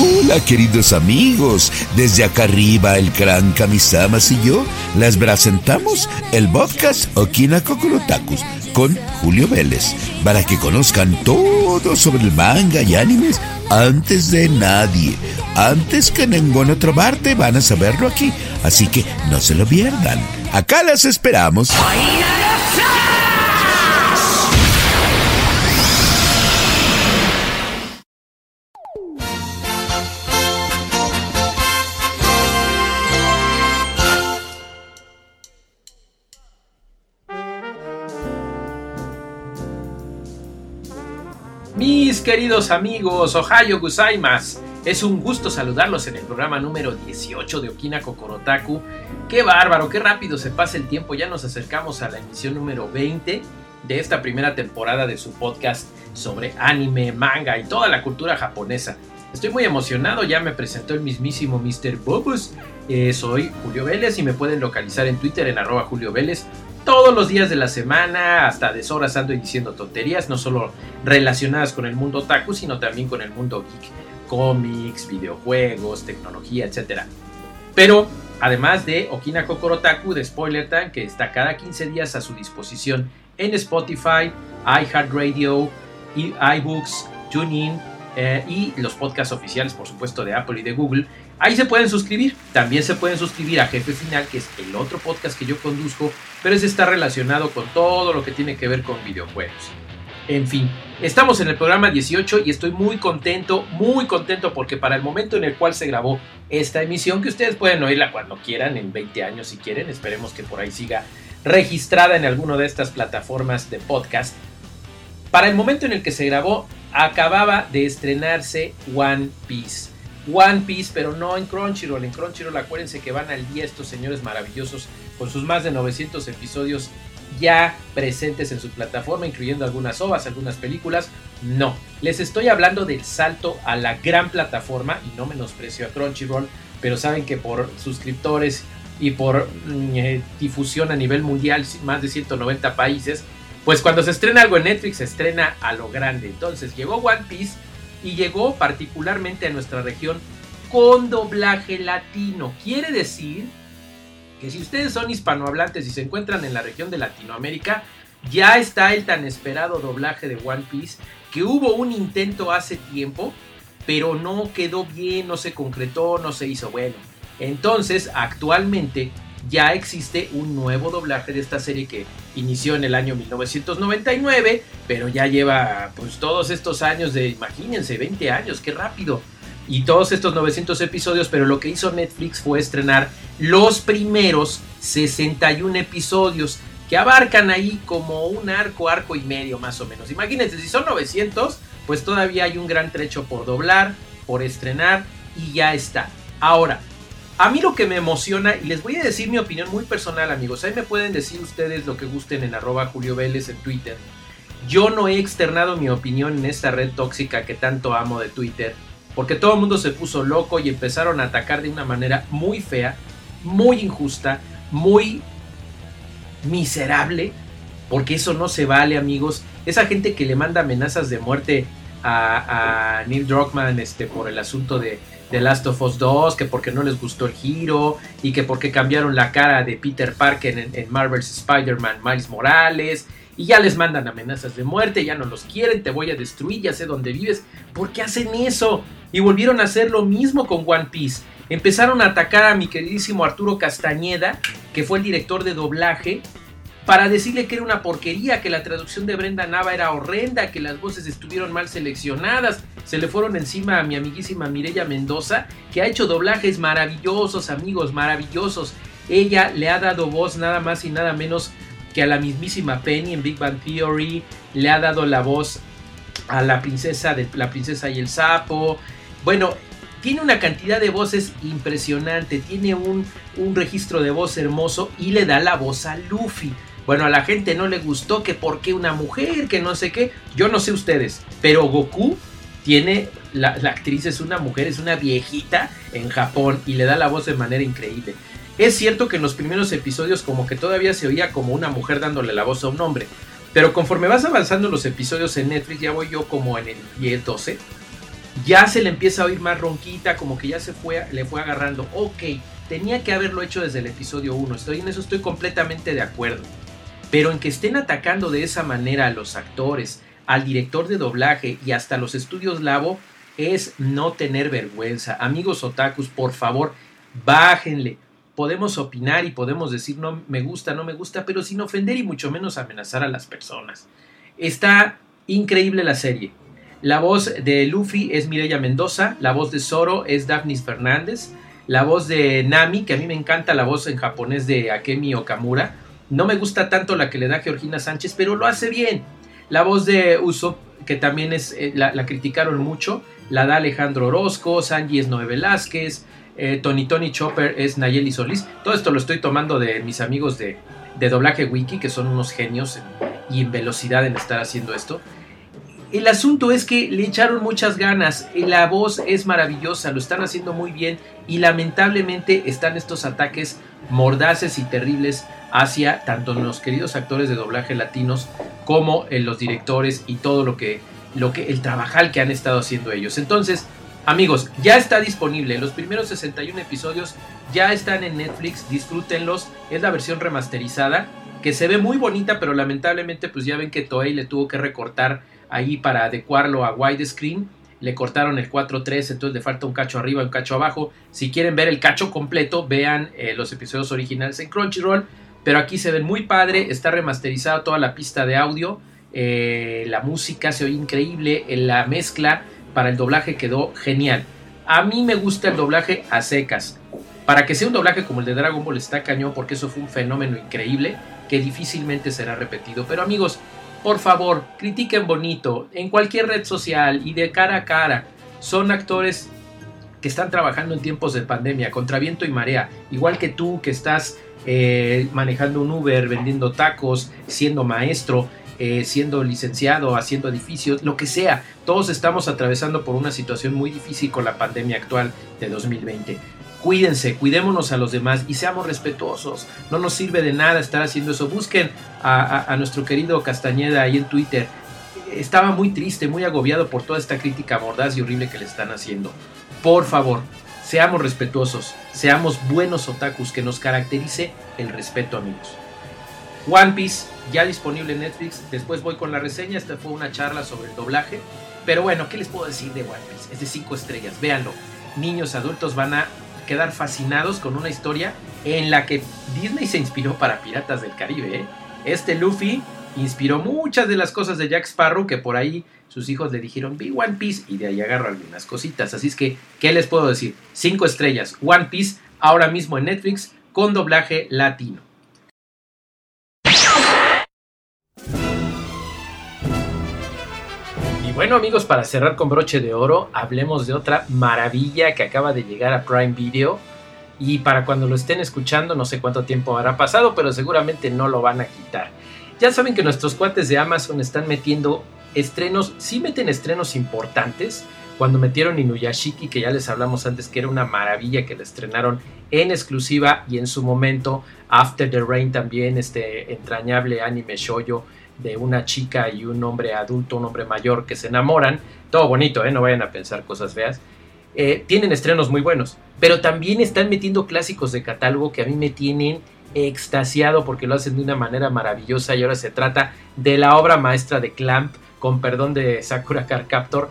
Hola queridos amigos, desde acá arriba el gran Kamisamas y yo les presentamos el podcast Okina Kokorotakus con Julio Vélez para que conozcan todo sobre el manga y animes antes de nadie. Antes que en ninguna otra parte van a saberlo aquí, así que no se lo pierdan. Acá las esperamos. Queridos amigos, Ohio Gusaimas, es un gusto saludarlos en el programa número 18 de Okina Kokorotaku. Qué bárbaro, qué rápido se pasa el tiempo, ya nos acercamos a la emisión número 20 de esta primera temporada de su podcast sobre anime, manga y toda la cultura japonesa. Estoy muy emocionado, ya me presentó el mismísimo Mr. Bobus. Eh, soy Julio Vélez y me pueden localizar en Twitter en arroba Julio Vélez todos los días de la semana, hasta deshoras ando diciendo tonterías, no solo relacionadas con el mundo otaku, sino también con el mundo geek, cómics, videojuegos, tecnología, etc. Pero además de Okina Kokorotaku de Spoiler Time, que está cada 15 días a su disposición en Spotify, iHeartRadio, iBooks, TuneIn eh, y los podcasts oficiales, por supuesto, de Apple y de Google. Ahí se pueden suscribir. También se pueden suscribir a Jefe Final, que es el otro podcast que yo conduzco, pero ese está relacionado con todo lo que tiene que ver con videojuegos. En fin, estamos en el programa 18 y estoy muy contento, muy contento porque para el momento en el cual se grabó esta emisión, que ustedes pueden oírla cuando quieran, en 20 años si quieren, esperemos que por ahí siga registrada en alguna de estas plataformas de podcast. Para el momento en el que se grabó, acababa de estrenarse One Piece. One Piece, pero no en Crunchyroll. En Crunchyroll, acuérdense que van al día estos señores maravillosos con sus más de 900 episodios ya presentes en su plataforma, incluyendo algunas ovas, algunas películas. No, les estoy hablando del salto a la gran plataforma y no menosprecio a Crunchyroll, pero saben que por suscriptores y por mm, eh, difusión a nivel mundial, más de 190 países, pues cuando se estrena algo en Netflix, se estrena a lo grande. Entonces llegó One Piece y llegó particularmente a nuestra región con doblaje latino. Quiere decir que si ustedes son hispanohablantes y se encuentran en la región de Latinoamérica, ya está el tan esperado doblaje de One Piece, que hubo un intento hace tiempo, pero no quedó bien, no se concretó, no se hizo bueno. Entonces, actualmente ya existe un nuevo doblaje de esta serie que inició en el año 1999, pero ya lleva pues todos estos años de, imagínense, 20 años, qué rápido. Y todos estos 900 episodios, pero lo que hizo Netflix fue estrenar los primeros 61 episodios que abarcan ahí como un arco, arco y medio más o menos. Imagínense, si son 900, pues todavía hay un gran trecho por doblar, por estrenar y ya está. Ahora, a mí lo que me emociona, y les voy a decir mi opinión muy personal, amigos. Ahí me pueden decir ustedes lo que gusten en arroba Julio Vélez en Twitter. Yo no he externado mi opinión en esta red tóxica que tanto amo de Twitter. Porque todo el mundo se puso loco y empezaron a atacar de una manera muy fea, muy injusta, muy miserable. Porque eso no se vale, amigos. Esa gente que le manda amenazas de muerte a, Neil Druckmann este, por el asunto de The Last of Us 2, que porque no les gustó el giro y que porque cambiaron la cara de Peter Parker en, Marvel's Spider-Man Miles Morales y ya les mandan amenazas de muerte, ya no los quieren, te voy a destruir, ya sé dónde vives. ¿Por qué hacen eso? Y volvieron a hacer lo mismo con One Piece. Empezaron a atacar a mi queridísimo Arturo Castañeda, que fue el director de doblaje, para decirle que era una porquería, que la traducción de Brenda Nava era horrenda, que las voces estuvieron mal seleccionadas. Se le fueron encima a mi amiguísima Mireya Mendoza, que ha hecho doblajes maravillosos, amigos, maravillosos. Ella le ha dado voz nada más y nada menos que a la mismísima Penny en Big Bang Theory, le ha dado la voz a la princesa de la princesa y el sapo. Bueno, tiene una cantidad de voces impresionante, tiene un registro de voz hermoso y le da la voz a Luffy. Bueno, a la gente no le gustó que por qué una mujer, que no sé qué. Yo no sé ustedes, pero Goku tiene, la, actriz es una mujer, es una viejita en Japón y le da la voz de manera increíble. Es cierto que en los primeros episodios como que todavía se oía como una mujer dándole la voz a un hombre. Pero conforme vas avanzando los episodios en Netflix, ya voy yo como en el 10, 12, ya se le empieza a oír más ronquita, como que ya se fue, le fue agarrando. Ok, tenía que haberlo hecho desde el episodio 1, estoy en eso estoy completamente de acuerdo. Pero en que estén atacando de esa manera a los actores, al director de doblaje y hasta los estudios Labo, es no tener vergüenza. Amigos otakus, por favor, bájenle. Podemos opinar y podemos decir no me gusta, no me gusta, pero sin ofender y mucho menos amenazar a las personas. Está increíble la serie. La voz de Luffy es Mireya Mendoza, la voz de Zoro es Daphnis Fernández, la voz de Nami, que a mí me encanta la voz en japonés de Akemi Okamura. No me gusta tanto la que le da Georgina Sánchez, pero lo hace bien. La voz de Usopp, que también es, eh, la, criticaron mucho, la da Alejandro Orozco, Sanji es Noé Velázquez, eh, Tony Tony Chopper es Nayeli Solís. Todo esto lo estoy tomando de mis amigos de, de doblaje wiki, que son unos genios y en velocidad en estar haciendo esto. El asunto es que le echaron muchas ganas, la voz es maravillosa, lo están haciendo muy bien y lamentablemente están estos ataques mordaces y terribles hacia tanto los queridos actores de doblaje latinos como en los directores y todo lo que, lo que el trabajal que han estado haciendo ellos. Entonces, amigos, ya está disponible, los primeros 61 episodios ya están en Netflix, disfrútenlos, es la versión remasterizada que se ve muy bonita, pero lamentablemente pues ya ven que Toei le tuvo que recortar ahí para adecuarlo a widescreen. Le cortaron el 4.3, entonces le falta un cacho arriba y un cacho abajo. Si quieren ver el cacho completo, vean eh, los episodios originales en Crunchyroll. Pero aquí se ven muy padre, está remasterizada toda la pista de audio. Eh, la música se oye increíble, la mezcla para el doblaje quedó genial. A mí me gusta el doblaje a secas. Para que sea un doblaje como el de Dragon Ball está cañón porque eso fue un fenómeno increíble que difícilmente será repetido. Pero amigos, por favor, critiquen bonito en cualquier red social y de cara a cara. Son actores que están trabajando en tiempos de pandemia, contra viento y marea, igual que tú que estás eh, manejando un Uber, vendiendo tacos, siendo maestro, eh, siendo licenciado, haciendo edificios, lo que sea. Todos estamos atravesando por una situación muy difícil con la pandemia actual de 2020 cuídense, cuidémonos a los demás y seamos respetuosos. No nos sirve de nada estar haciendo eso. Busquen a, nuestro querido Castañeda ahí en Twitter. Estaba muy triste, muy agobiado por toda esta crítica mordaz y horrible que le están haciendo. Por favor, seamos respetuosos, seamos buenos otakus, que nos caracterice el respeto, amigos. One Piece, ya disponible en Netflix. Después voy con la reseña. Esta fue una charla sobre el doblaje. Pero bueno, ¿qué les puedo decir de One Piece? Es de 5 estrellas, véanlo. Niños, adultos van a quedar fascinados con una historia en la que Disney se inspiró para Piratas del Caribe. ¿eh? Este Luffy inspiró muchas de las cosas de Jack Sparrow que por ahí sus hijos le dijeron vi One Piece y de ahí agarro algunas cositas. Así es que, ¿qué les puedo decir? Cinco estrellas, One Piece ahora mismo en Netflix con doblaje latino. Bueno amigos, para cerrar con broche de oro, hablemos de otra maravilla que acaba de llegar a Prime Video. Y para cuando lo estén escuchando, no sé cuánto tiempo habrá pasado, pero seguramente no lo van a quitar. Ya saben que nuestros cuates de Amazon están metiendo estrenos, sí meten estrenos importantes. Cuando metieron Inuyashiki, que ya les hablamos antes que era una maravilla que le estrenaron en exclusiva y en su momento After the Rain también, este entrañable anime shoyo de una chica y un hombre adulto, un hombre mayor que se enamoran, todo bonito, ¿eh? no vayan a pensar cosas feas, eh, tienen estrenos muy buenos, pero también están metiendo clásicos de catálogo que a mí me tienen extasiado porque lo hacen de una manera maravillosa y ahora se trata de la obra maestra de Clamp, con perdón de Sakura Car Captor,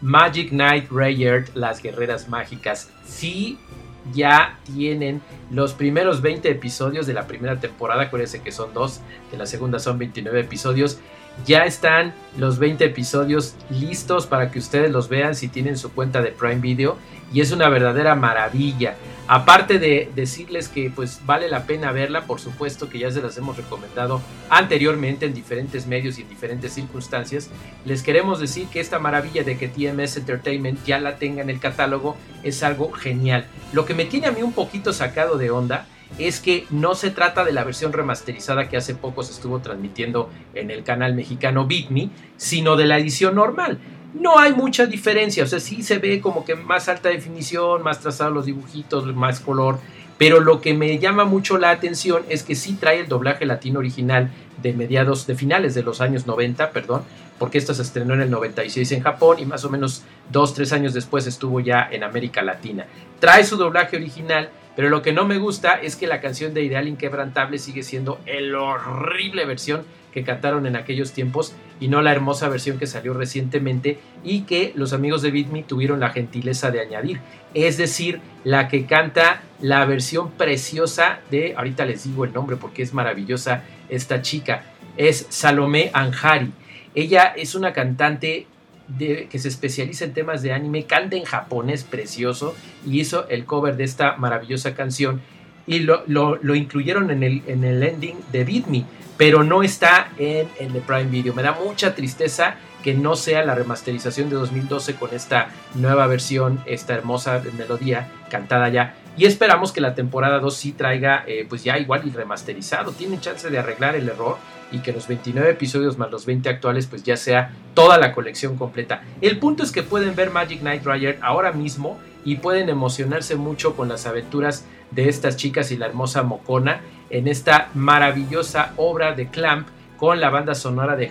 Magic Knight Rayard, Las Guerreras Mágicas. Sí, ya tienen los primeros 20 episodios de la primera temporada, acuérdense que son dos, de la segunda son 29 episodios. Ya están los 20 episodios listos para que ustedes los vean si tienen su cuenta de Prime Video y es una verdadera maravilla. Aparte de decirles que pues vale la pena verla, por supuesto que ya se las hemos recomendado anteriormente en diferentes medios y en diferentes circunstancias, les queremos decir que esta maravilla de que TMS Entertainment ya la tenga en el catálogo es algo genial. Lo que me tiene a mí un poquito sacado de onda es que no se trata de la versión remasterizada que hace poco se estuvo transmitiendo en el canal mexicano Beat Me, sino de la edición normal no hay mucha diferencia, o sea, sí se ve como que más alta definición, más trazados los dibujitos, más color, pero lo que me llama mucho la atención es que sí trae el doblaje latino original de mediados, de finales de los años 90, perdón, porque esto se estrenó en el 96 en Japón y más o menos dos, tres años después estuvo ya en América Latina. Trae su doblaje original, pero lo que no me gusta es que la canción de Ideal Inquebrantable sigue siendo el horrible versión que cantaron en aquellos tiempos y no la hermosa versión que salió recientemente y que los amigos de Beat tuvieron la gentileza de añadir. Es decir, la que canta la versión preciosa de, ahorita les digo el nombre porque es maravillosa esta chica, es Salomé Anjari. Ella es una cantante que se especializa en temas de anime, canta en japonés precioso y hizo el cover de esta maravillosa canción y lo, incluyeron en el, en el ending de Beat Me pero no está en, el Prime Video. Me da mucha tristeza que no sea la remasterización de 2012 con esta nueva versión, esta hermosa melodía cantada ya. Y esperamos que la temporada 2 sí traiga, eh, pues ya igual y remasterizado. Tienen chance de arreglar el error y que los 29 episodios más los 20 actuales, pues ya sea toda la colección completa. El punto es que pueden ver Magic Knight Rider ahora mismo y pueden emocionarse mucho con las aventuras de estas chicas y la hermosa Mocona en esta maravillosa obra de Clamp con la banda sonora de,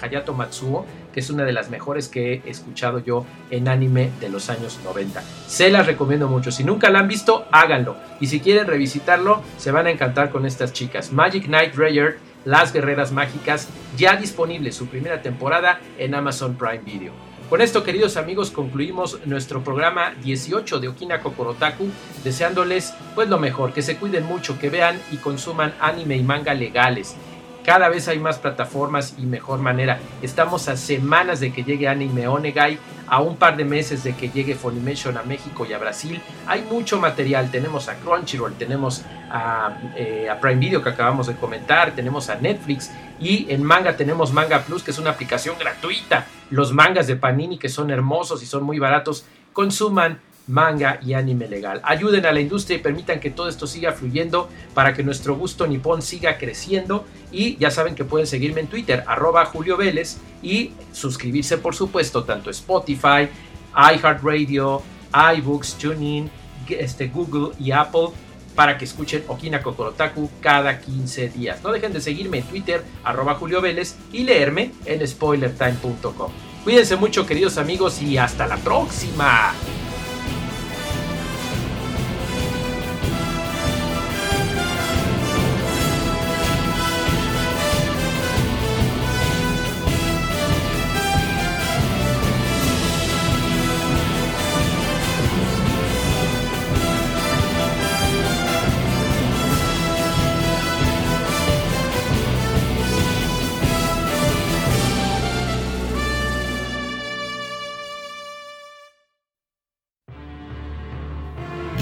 Hayato Matsuo, que es una de las mejores que he escuchado yo en anime de los años 90. Se las recomiendo mucho. Si nunca la han visto, háganlo. Y si quieren revisitarlo, se van a encantar con estas chicas. Magic Knight Rayer, Las Guerreras Mágicas, ya disponible su primera temporada en Amazon Prime Video. Con esto, queridos amigos, concluimos nuestro programa 18 de Okina Kokorotaku, deseándoles pues lo mejor, que se cuiden mucho, que vean y consuman anime y manga legales. Cada vez hay más plataformas y mejor manera. Estamos a semanas de que llegue Anime Onegai, a un par de meses de que llegue Funimation a México y a Brasil. Hay mucho material. Tenemos a Crunchyroll, tenemos a, eh, a Prime Video que acabamos de comentar, tenemos a Netflix y en manga tenemos Manga Plus, que es una aplicación gratuita. Los mangas de Panini, que son hermosos y son muy baratos, consuman manga y anime legal. Ayuden a la industria y permitan que todo esto siga fluyendo para que nuestro gusto nipón siga creciendo. Y ya saben que pueden seguirme en Twitter, arroba Julio Vélez, y suscribirse, por supuesto, tanto Spotify, iHeartRadio, iBooks, TuneIn, este, Google y Apple para que escuchen Okina Kokorotaku cada 15 días. No dejen de seguirme en Twitter, arroba Julio Vélez, y leerme en spoilertime.com. Cuídense mucho queridos amigos y hasta la próxima.